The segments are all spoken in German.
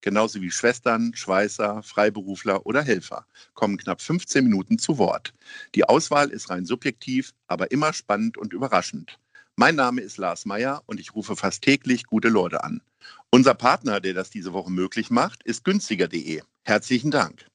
genauso wie Schwestern, Schweißer, Freiberufler oder Helfer, kommen knapp 15 Minuten zu Wort. Die Auswahl ist rein subjektiv, aber immer spannend und überraschend. Mein Name ist Lars Meyer und ich rufe fast täglich gute Leute an. Unser Partner, der das diese Woche möglich macht, ist günstiger.de. Herzlichen Dank.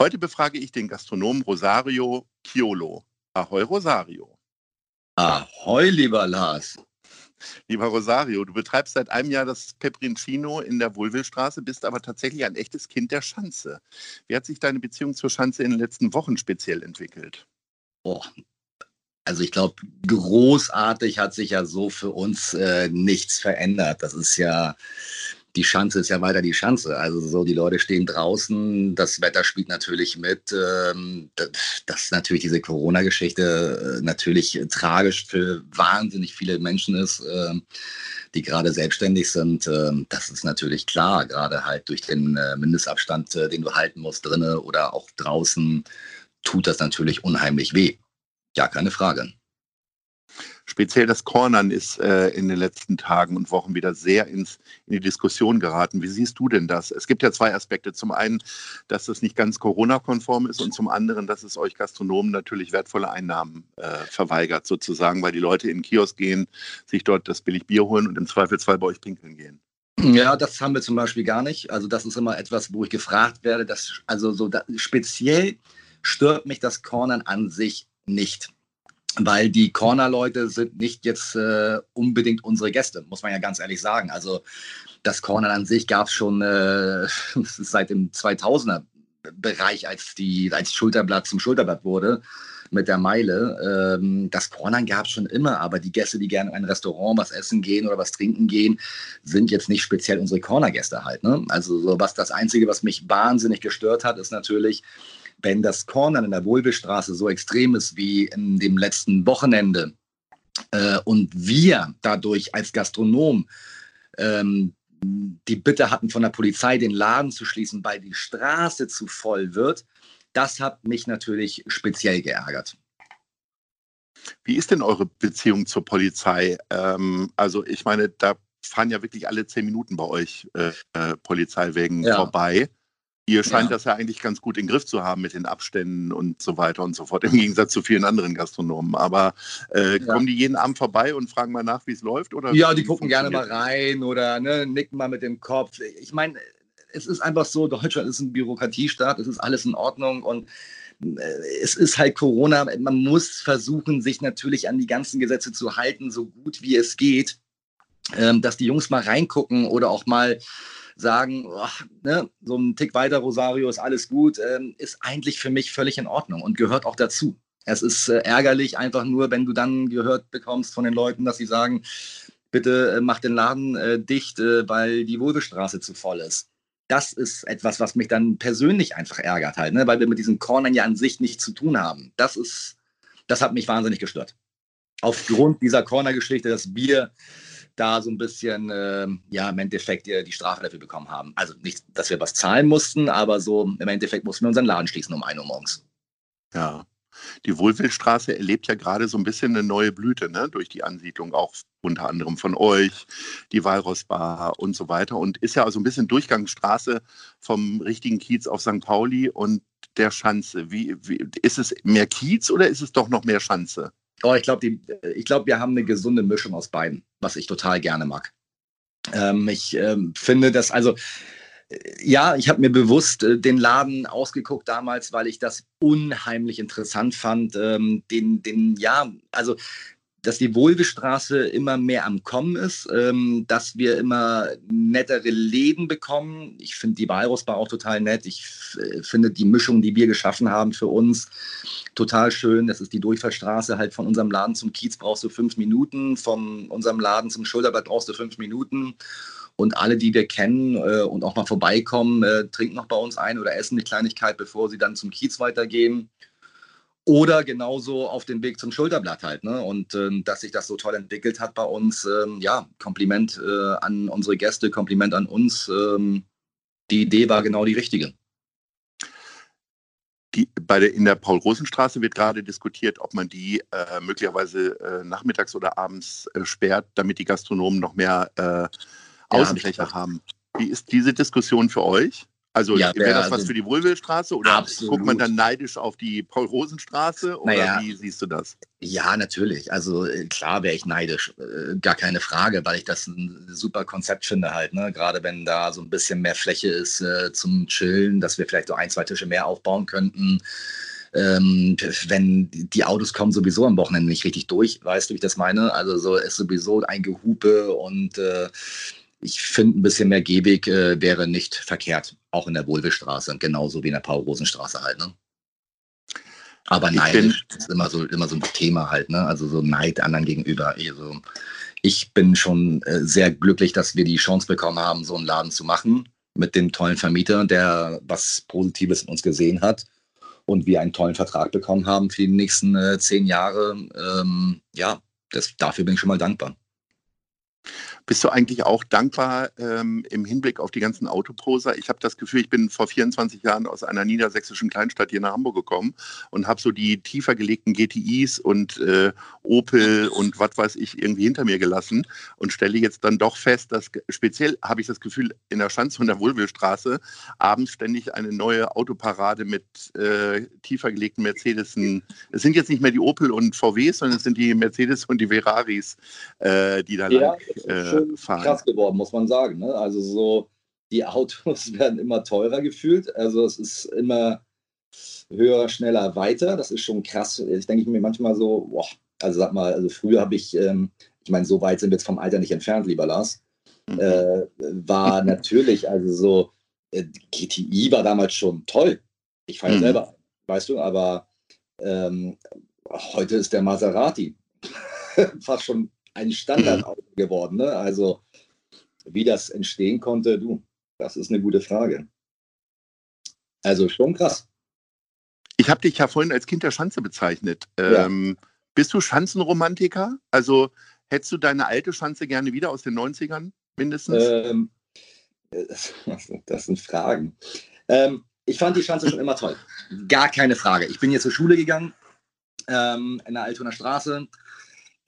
Heute befrage ich den Gastronomen Rosario Chiolo. Ahoi Rosario. Ahoi, lieber Lars. Lieber Rosario, du betreibst seit einem Jahr das Peprincino in der Wohlwillstraße, bist aber tatsächlich ein echtes Kind der Schanze. Wie hat sich deine Beziehung zur Schanze in den letzten Wochen speziell entwickelt? Oh, also ich glaube, großartig hat sich ja so für uns äh, nichts verändert. Das ist ja die Schanze ist ja weiter die Schanze. Also so, die Leute stehen draußen, das Wetter spielt natürlich mit. Ähm, dass natürlich diese Corona-Geschichte äh, natürlich tragisch für wahnsinnig viele Menschen ist, äh, die gerade selbstständig sind. Äh, das ist natürlich klar, gerade halt durch den äh, Mindestabstand, äh, den du halten musst, drinnen oder auch draußen, tut das natürlich unheimlich weh. Ja, keine Frage. Speziell das Cornern ist äh, in den letzten Tagen und Wochen wieder sehr ins, in die Diskussion geraten. Wie siehst du denn das? Es gibt ja zwei Aspekte. Zum einen, dass das nicht ganz Corona-konform ist und zum anderen, dass es euch Gastronomen natürlich wertvolle Einnahmen äh, verweigert, sozusagen, weil die Leute in den Kiosk gehen, sich dort das billig Bier holen und im Zweifelsfall bei euch pinkeln gehen. Ja, das haben wir zum Beispiel gar nicht. Also das ist immer etwas, wo ich gefragt werde, dass also so da, speziell stört mich das Cornern an sich nicht weil die Corner-Leute sind nicht jetzt äh, unbedingt unsere Gäste, muss man ja ganz ehrlich sagen. Also das Corner an sich gab es schon äh, seit dem 2000er Bereich, als die als Schulterblatt zum Schulterblatt wurde mit der Meile. Ähm, das Cornern gab es schon immer, aber die Gäste, die gerne in ein Restaurant was essen gehen oder was trinken gehen, sind jetzt nicht speziell unsere Corner-Gäste halt. Ne? Also so was das Einzige, was mich wahnsinnig gestört hat, ist natürlich, wenn das Cornern in der Wohlbestraße so extrem ist wie in dem letzten Wochenende äh, und wir dadurch als Gastronom ähm, die Bitte hatten von der Polizei, den Laden zu schließen, weil die Straße zu voll wird, das hat mich natürlich speziell geärgert. Wie ist denn eure Beziehung zur Polizei? Ähm, also ich meine, da fahren ja wirklich alle zehn Minuten bei euch äh, äh, Polizeiwägen ja. vorbei. Ihr scheint ja. das ja eigentlich ganz gut in den Griff zu haben mit den Abständen und so weiter und so fort, im Gegensatz zu vielen anderen Gastronomen. Aber äh, ja. kommen die jeden Abend vorbei und fragen mal nach, wie es läuft? Oder ja, die gucken gerne mal rein oder ne, nicken mal mit dem Kopf. Ich meine, es ist einfach so, Deutschland ist ein Bürokratiestaat, es ist alles in Ordnung und äh, es ist halt Corona. Man muss versuchen, sich natürlich an die ganzen Gesetze zu halten, so gut wie es geht, ähm, dass die Jungs mal reingucken oder auch mal sagen, oh, ne, so ein Tick weiter, Rosario, ist alles gut, ähm, ist eigentlich für mich völlig in Ordnung und gehört auch dazu. Es ist äh, ärgerlich einfach nur, wenn du dann gehört bekommst von den Leuten, dass sie sagen, bitte äh, mach den Laden äh, dicht, äh, weil die Wohlbestraße zu voll ist. Das ist etwas, was mich dann persönlich einfach ärgert halt, ne? weil wir mit diesen Cornern ja an sich nichts zu tun haben. Das ist, das hat mich wahnsinnig gestört. Aufgrund dieser Corner-Geschichte, dass wir da so ein bisschen, äh, ja, im Endeffekt die, die, Strafe dafür bekommen haben. Also nicht, dass wir was zahlen mussten, aber so im Endeffekt mussten wir unseren Laden schließen um 1 Uhr morgens. Ja. Die Wohlwildstraße erlebt ja gerade so ein bisschen eine neue Blüte, ne? durch die Ansiedlung auch unter anderem von euch, die Walrossbar und so weiter. Und ist ja also ein bisschen Durchgangsstraße vom richtigen Kiez auf St. Pauli und der Schanze. Wie, wie, ist es mehr Kiez oder ist es doch noch mehr Schanze? Oh, ich glaube, glaub, wir haben eine gesunde Mischung aus beiden, was ich total gerne mag. Ähm, ich ähm, finde das, also äh, ja, ich habe mir bewusst äh, den Laden ausgeguckt damals, weil ich das unheimlich interessant fand. Ähm, den, den, ja, also dass die Wohlbestraße immer mehr am Kommen ist, ähm, dass wir immer nettere Läden bekommen. Ich finde die Walrusbar auch total nett. Ich äh, finde die Mischung, die wir geschaffen haben für uns, total schön. Das ist die Durchfallstraße halt von unserem Laden zum Kiez brauchst du fünf Minuten, von unserem Laden zum Schulterblatt brauchst du fünf Minuten. Und alle, die wir kennen äh, und auch mal vorbeikommen, äh, trinken noch bei uns ein oder essen eine Kleinigkeit, bevor sie dann zum Kiez weitergehen. Oder genauso auf dem Weg zum Schulterblatt halt. Ne? Und äh, dass sich das so toll entwickelt hat bei uns, ähm, ja, Kompliment äh, an unsere Gäste, Kompliment an uns. Ähm, die Idee war genau die richtige. Die, bei der, in der Paul-Rosen-Straße wird gerade diskutiert, ob man die äh, möglicherweise äh, nachmittags oder abends äh, sperrt, damit die Gastronomen noch mehr äh, Außenfläche ja, haben. Wie ist diese Diskussion für euch? Also ja, wäre das was also für die Wohlwillstraße oder absolut. guckt man dann neidisch auf die Paul-Rosen-Straße oder naja, wie siehst du das? Ja, natürlich. Also äh, klar wäre ich neidisch, äh, gar keine Frage, weil ich das ein super Konzept finde halt. Ne? Gerade wenn da so ein bisschen mehr Fläche ist äh, zum Chillen, dass wir vielleicht so ein, zwei Tische mehr aufbauen könnten. Ähm, wenn die Autos kommen sowieso am Wochenende nicht richtig durch, weißt du, wie ich das meine? Also so ist sowieso ein Gehupe und äh, ich finde, ein bisschen mehr Gehweg äh, wäre nicht verkehrt, auch in der Wohlwillstraße, genauso wie in der Paul-Rosen-Straße halt. Ne? Aber Neid ist immer so, immer so ein Thema halt, ne? Also so Neid anderen gegenüber. Also ich bin schon äh, sehr glücklich, dass wir die Chance bekommen haben, so einen Laden zu machen mit dem tollen Vermieter, der was Positives in uns gesehen hat und wir einen tollen Vertrag bekommen haben für die nächsten äh, zehn Jahre. Ähm, ja, das, dafür bin ich schon mal dankbar. Bist du eigentlich auch dankbar ähm, im Hinblick auf die ganzen Autoposer? Ich habe das Gefühl, ich bin vor 24 Jahren aus einer niedersächsischen Kleinstadt hier nach Hamburg gekommen und habe so die tiefer gelegten GTIs und äh, Opel und was weiß ich irgendwie hinter mir gelassen und stelle jetzt dann doch fest, dass speziell habe ich das Gefühl, in der Schanze und der Wohlwillstraße abends ständig eine neue Autoparade mit äh, tiefer gelegten Mercedesen. Es sind jetzt nicht mehr die Opel und VWs, sondern es sind die Mercedes und die Ferraris, äh, die da ja, lang fahren. krass geworden, muss man sagen. Ne? Also so, die Autos werden immer teurer gefühlt. Also es ist immer höher, schneller, weiter. Das ist schon krass. Ich denke mir manchmal so, boah, also sag mal, also früher habe ich, ähm, ich meine, so weit sind wir jetzt vom Alter nicht entfernt, lieber Lars, mhm. äh, war natürlich, also so, äh, GTI war damals schon toll. Ich fahre mhm. selber, weißt du, aber ähm, heute ist der Maserati fast schon ein Standardauto mhm. geworden. Ne? Also wie das entstehen konnte, du, das ist eine gute Frage. Also schon krass. Ich habe dich ja vorhin als Kind der Schanze bezeichnet. Ja. Ähm, bist du Schanzenromantiker? Also hättest du deine alte Schanze gerne wieder aus den 90ern mindestens? Ähm, das sind Fragen. Ähm, ich fand die Schanze schon immer toll. Gar keine Frage. Ich bin hier zur Schule gegangen, ähm, in der Altoner Straße.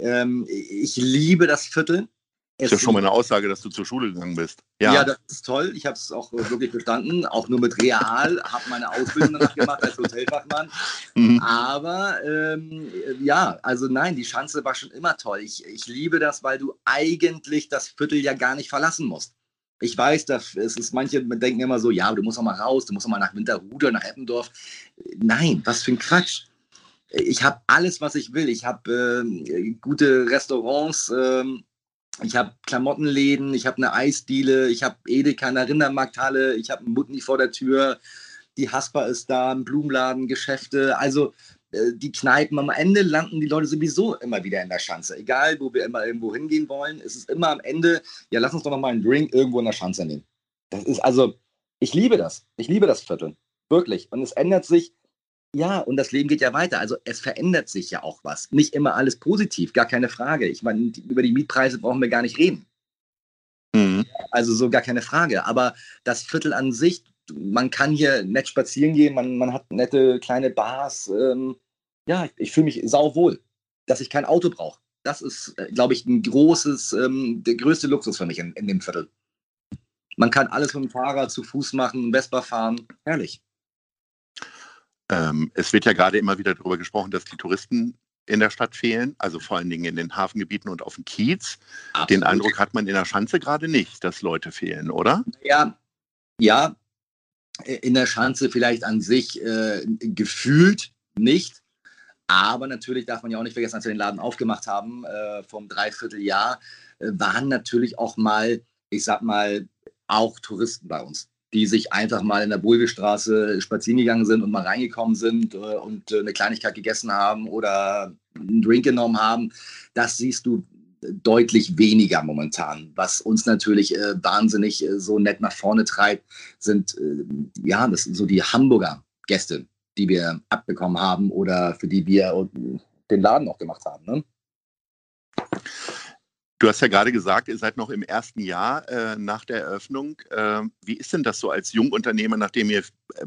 Ähm, ich liebe das Viertel. Es ist ja schon mal eine Aussage, dass du zur Schule gegangen bist. Ja, ja das ist toll. Ich habe es auch wirklich verstanden. Auch nur mit Real. habe meine Ausbildung danach gemacht als Hotelfachmann. Mhm. Aber ähm, ja, also nein, die Schanze war schon immer toll. Ich, ich liebe das, weil du eigentlich das Viertel ja gar nicht verlassen musst. Ich weiß, dass es ist, manche denken immer so, ja, du musst auch mal raus, du musst auch mal nach Winterhude, nach Eppendorf. Nein, was für ein Quatsch ich habe alles, was ich will. Ich habe äh, gute Restaurants, äh, ich habe Klamottenläden, ich habe eine Eisdiele, ich habe Edeka, eine Rindermarkthalle, ich habe einen Mutni vor der Tür, die Haspa ist da, ein Blumenladen, Geschäfte. Also äh, die Kneipen, am Ende landen die Leute sowieso immer wieder in der Schanze. Egal, wo wir immer irgendwo hingehen wollen, es ist immer am Ende, ja, lass uns doch noch mal einen Drink irgendwo in der Schanze nehmen. Das ist also, ich liebe das. Ich liebe das Viertel. Wirklich. Und es ändert sich ja, und das Leben geht ja weiter. Also es verändert sich ja auch was. Nicht immer alles positiv, gar keine Frage. Ich meine, über die Mietpreise brauchen wir gar nicht reden. Mhm. Also so gar keine Frage. Aber das Viertel an sich, man kann hier nett spazieren gehen, man, man hat nette kleine Bars. Ähm, ja, ich, ich fühle mich sauwohl, dass ich kein Auto brauche. Das ist, äh, glaube ich, ein großes, ähm, der größte Luxus für mich in, in dem Viertel. Man kann alles mit dem Fahrrad zu Fuß machen, Vespa fahren. Herrlich. Ähm, es wird ja gerade immer wieder darüber gesprochen, dass die Touristen in der Stadt fehlen, also vor allen Dingen in den Hafengebieten und auf dem Kiez. Absolut. Den Eindruck hat man in der Schanze gerade nicht, dass Leute fehlen, oder? Ja, ja. In der Schanze vielleicht an sich äh, gefühlt nicht. Aber natürlich darf man ja auch nicht vergessen, als wir den Laden aufgemacht haben, äh, vom Dreivierteljahr, äh, waren natürlich auch mal, ich sag mal, auch Touristen bei uns die sich einfach mal in der Bulgestraße spazieren gegangen sind und mal reingekommen sind äh, und äh, eine Kleinigkeit gegessen haben oder einen Drink genommen haben. Das siehst du deutlich weniger momentan. Was uns natürlich äh, wahnsinnig äh, so nett nach vorne treibt, sind äh, ja, das sind so die Hamburger Gäste, die wir abbekommen haben oder für die wir den Laden auch gemacht haben. Ne? Du hast ja gerade gesagt, ihr seid noch im ersten Jahr äh, nach der Eröffnung. Äh, wie ist denn das so als Jungunternehmer, nachdem ihr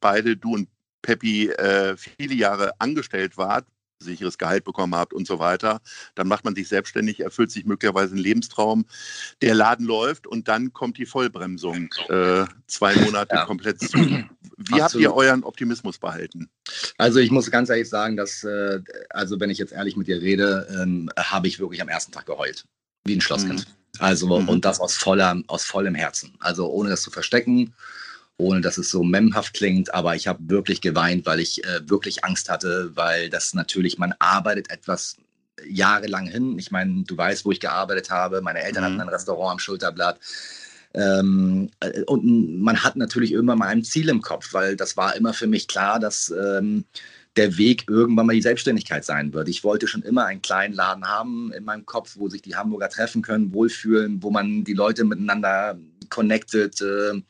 beide, du und Peppi, äh, viele Jahre angestellt wart, sicheres Gehalt bekommen habt und so weiter. Dann macht man sich selbstständig, erfüllt sich möglicherweise ein Lebenstraum. Der Laden läuft und dann kommt die Vollbremsung. Äh, zwei Monate ja. komplett zu. Wie Absolut. habt ihr euren Optimismus behalten? Also ich muss ganz ehrlich sagen, dass, äh, also wenn ich jetzt ehrlich mit dir rede, ähm, habe ich wirklich am ersten Tag geheult. Wie ein Schlosskind. Mhm. Also, mhm. und das aus, voller, aus vollem Herzen. Also ohne das zu verstecken ohne dass es so memhaft klingt, aber ich habe wirklich geweint, weil ich äh, wirklich Angst hatte, weil das natürlich, man arbeitet etwas jahrelang hin. Ich meine, du weißt, wo ich gearbeitet habe. Meine Eltern mhm. hatten ein Restaurant am Schulterblatt. Ähm, äh, und man hat natürlich irgendwann mal ein Ziel im Kopf, weil das war immer für mich klar, dass ähm, der Weg irgendwann mal die Selbstständigkeit sein wird. Ich wollte schon immer einen kleinen Laden haben in meinem Kopf, wo sich die Hamburger treffen können, wohlfühlen, wo man die Leute miteinander connected äh,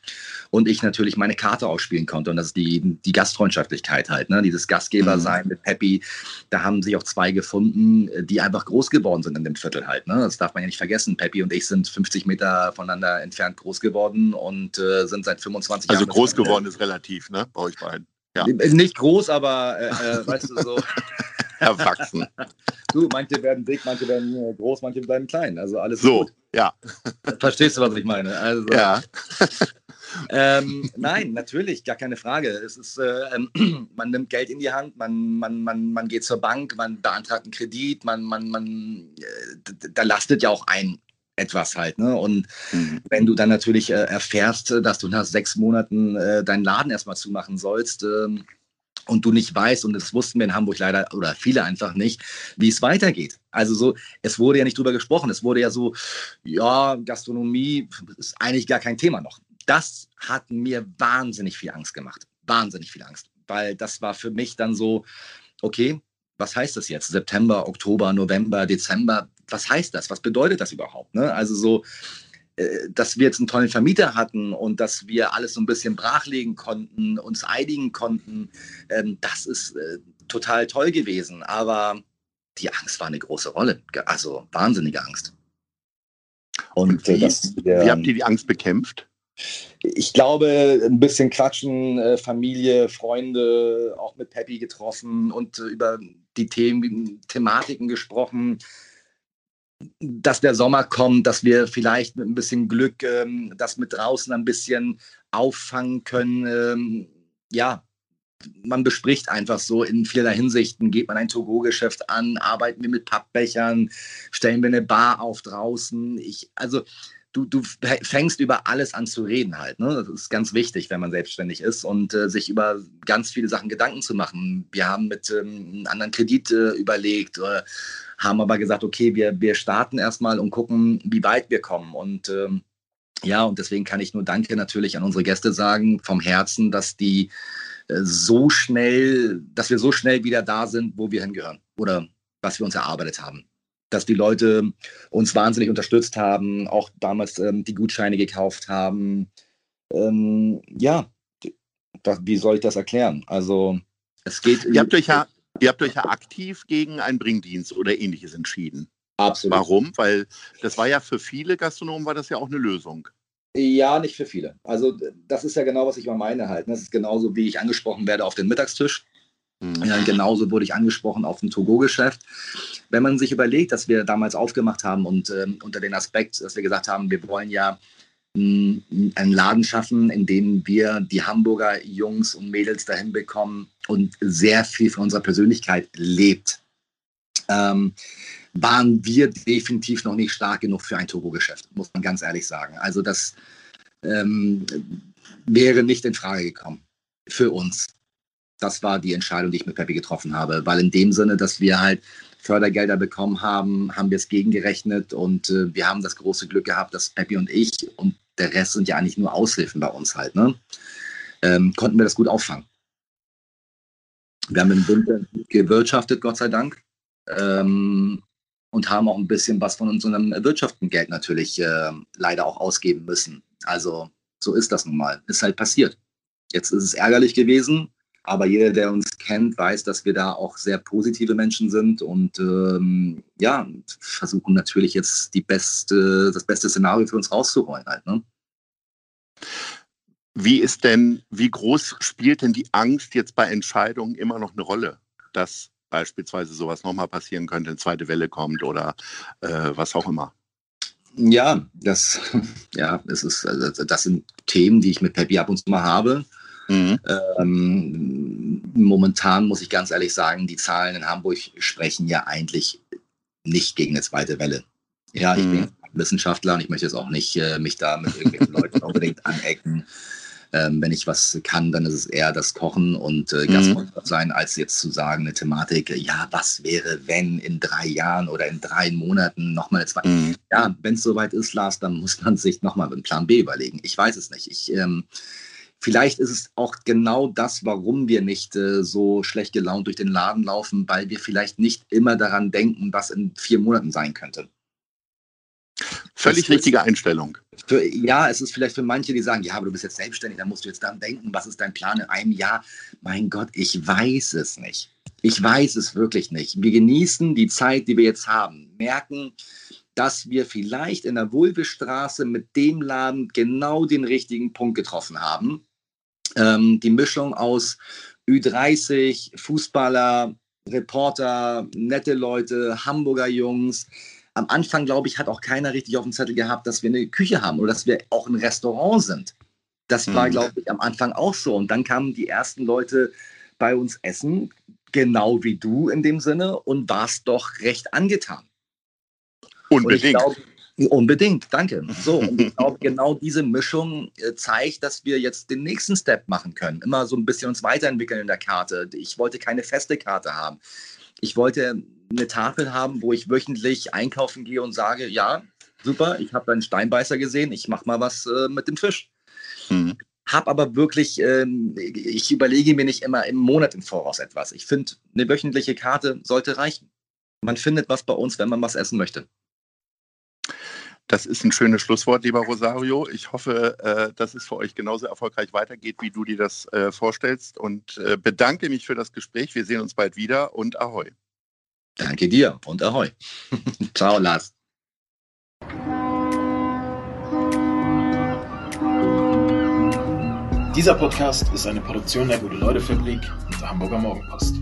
und ich natürlich meine Karte ausspielen konnte. Und das ist die, die Gastfreundschaftlichkeit halt, ne? dieses Gastgeber-Sein mhm. mit Peppy. Da haben sich auch zwei gefunden, die einfach groß geworden sind in dem Viertel halt. Ne? Das darf man ja nicht vergessen. Peppy und ich sind 50 Meter voneinander entfernt groß geworden und äh, sind seit 25 also Jahren. Also groß geworden ist relativ, ne? Bei euch beiden. Ja. Nicht groß, aber äh, äh weißt du so. Erwachsen. Du, manche werden dick, manche werden äh, groß, manche bleiben klein. Also alles so. Gut. Ja. Verstehst du, was ich meine? Also, ja. ähm, nein, natürlich, gar keine Frage. Es ist, äh, man nimmt Geld in die Hand, man, man, man, man geht zur Bank, man beantragt einen Kredit, man, man, man, äh, da lastet ja auch ein etwas halt. Ne? Und mhm. wenn du dann natürlich äh, erfährst, dass du nach sechs Monaten äh, deinen Laden erstmal zumachen sollst, ähm, und du nicht weißt, und das wussten wir in Hamburg leider oder viele einfach nicht, wie es weitergeht. Also so, es wurde ja nicht drüber gesprochen. Es wurde ja so, ja, Gastronomie ist eigentlich gar kein Thema noch. Das hat mir wahnsinnig viel Angst gemacht. Wahnsinnig viel Angst. Weil das war für mich dann so, okay, was heißt das jetzt? September, Oktober, November, Dezember, was heißt das? Was bedeutet das überhaupt? Ne? Also so, äh, dass wir jetzt einen tollen Vermieter hatten und dass wir alles so ein bisschen brachlegen konnten, uns einigen konnten, ähm, das ist äh, total toll gewesen. Aber die Angst war eine große Rolle, also wahnsinnige Angst. Und, und wie, das, wie habt ihr die Angst bekämpft? Ich glaube, ein bisschen quatschen, Familie, Freunde, auch mit Peppy getroffen und über die Themen, Thematiken gesprochen dass der Sommer kommt, dass wir vielleicht mit ein bisschen Glück ähm, das mit draußen ein bisschen auffangen können. Ähm, ja, man bespricht einfach so in vielerlei Hinsichten. Geht man ein Togo-Geschäft an, arbeiten wir mit Pappbechern, stellen wir eine Bar auf draußen. Ich, also du, du fängst über alles an zu reden halt. Ne? Das ist ganz wichtig, wenn man selbstständig ist und äh, sich über ganz viele Sachen Gedanken zu machen. Wir haben mit ähm, einem anderen Kredit äh, überlegt. Äh, haben aber gesagt, okay, wir, wir starten erstmal und gucken, wie weit wir kommen. Und ähm, ja, und deswegen kann ich nur Danke natürlich an unsere Gäste sagen, vom Herzen, dass die äh, so schnell, dass wir so schnell wieder da sind, wo wir hingehören oder was wir uns erarbeitet haben. Dass die Leute uns wahnsinnig unterstützt haben, auch damals ähm, die Gutscheine gekauft haben. Ähm, ja, das, wie soll ich das erklären? Also es geht. Ihr habt euch ja Ihr habt euch ja aktiv gegen einen Bringdienst oder ähnliches entschieden. Absolut. Warum? Weil das war ja für viele Gastronomen war das ja auch eine Lösung. Ja, nicht für viele. Also das ist ja genau, was ich mal meine halt. Ne? Das ist genauso, wie ich angesprochen werde auf den Mittagstisch. Ja, genauso wurde ich angesprochen auf dem Togo-Geschäft. Wenn man sich überlegt, dass wir damals aufgemacht haben und ähm, unter den Aspekt, dass wir gesagt haben, wir wollen ja einen Laden schaffen, in dem wir die Hamburger Jungs und Mädels dahin bekommen und sehr viel von unserer Persönlichkeit lebt, ähm, waren wir definitiv noch nicht stark genug für ein Turbo-Geschäft, muss man ganz ehrlich sagen. Also das ähm, wäre nicht in Frage gekommen für uns. Das war die Entscheidung, die ich mit Peppi getroffen habe, weil in dem Sinne, dass wir halt Fördergelder bekommen haben, haben wir es gegengerechnet und äh, wir haben das große Glück gehabt, dass Peppi und ich und der Rest sind ja eigentlich nur Aushilfen bei uns halt, ne? Ähm, konnten wir das gut auffangen. Wir haben im Winter gewirtschaftet, Gott sei Dank. Ähm, und haben auch ein bisschen was von unserem Wirtschaftengeld natürlich äh, leider auch ausgeben müssen. Also so ist das nun mal. Ist halt passiert. Jetzt ist es ärgerlich gewesen, aber jeder, der uns kennt, weiß, dass wir da auch sehr positive Menschen sind und ähm, ja, versuchen natürlich jetzt die beste, das beste Szenario für uns rauszuholen halt. Ne? Wie ist denn, wie groß spielt denn die Angst jetzt bei Entscheidungen immer noch eine Rolle, dass beispielsweise sowas nochmal passieren könnte, eine zweite Welle kommt oder äh, was auch immer? Ja, das, ja, das ist, also das sind Themen, die ich mit Peppi ab und zu mal habe. Mhm. Ähm, momentan muss ich ganz ehrlich sagen, die Zahlen in Hamburg sprechen ja eigentlich nicht gegen eine zweite Welle. Ja, ich mhm. bin Wissenschaftler und ich möchte jetzt auch nicht äh, mich da mit irgendwelchen Leuten unbedingt anecken. Ähm, wenn ich was kann, dann ist es eher das Kochen und äh, mhm. sein, als jetzt zu sagen, eine Thematik, ja, was wäre, wenn in drei Jahren oder in drei Monaten nochmal eine zweite. Mhm. Ja, wenn es soweit ist, Lars, dann muss man sich nochmal einen Plan B überlegen. Ich weiß es nicht. Ich, ähm, vielleicht ist es auch genau das, warum wir nicht äh, so schlecht gelaunt durch den Laden laufen, weil wir vielleicht nicht immer daran denken, was in vier Monaten sein könnte. Völlig das richtige Einstellung. Für, ja, es ist vielleicht für manche, die sagen, ja, aber du bist jetzt selbstständig, dann musst du jetzt daran denken, was ist dein Plan in einem Jahr? Mein Gott, ich weiß es nicht. Ich weiß es wirklich nicht. Wir genießen die Zeit, die wir jetzt haben, merken, dass wir vielleicht in der Wulvestraße mit dem Laden genau den richtigen Punkt getroffen haben. Ähm, die Mischung aus Ü30, Fußballer, Reporter, nette Leute, Hamburger Jungs, am Anfang, glaube ich, hat auch keiner richtig auf dem Zettel gehabt, dass wir eine Küche haben oder dass wir auch ein Restaurant sind. Das war, mhm. glaube ich, am Anfang auch so. Und dann kamen die ersten Leute bei uns essen, genau wie du in dem Sinne, und warst doch recht angetan. Unbedingt. Glaub, unbedingt, danke. So, und ich glaube, genau diese Mischung äh, zeigt, dass wir jetzt den nächsten Step machen können. Immer so ein bisschen uns weiterentwickeln in der Karte. Ich wollte keine feste Karte haben. Ich wollte eine Tafel haben, wo ich wöchentlich einkaufen gehe und sage, ja, super, ich habe einen Steinbeißer gesehen, ich mache mal was äh, mit dem Fisch. Mhm. Hab aber wirklich, ähm, ich überlege mir nicht immer im Monat im Voraus etwas. Ich finde, eine wöchentliche Karte sollte reichen. Man findet was bei uns, wenn man was essen möchte. Das ist ein schönes Schlusswort, lieber Rosario. Ich hoffe, äh, dass es für euch genauso erfolgreich weitergeht, wie du dir das äh, vorstellst. Und äh, bedanke mich für das Gespräch. Wir sehen uns bald wieder und Ahoi. Danke dir und Ahoi. Ciao, Lars. Dieser Podcast ist eine Produktion der Gute-Leute-Fabrik und der Hamburger Morgenpost.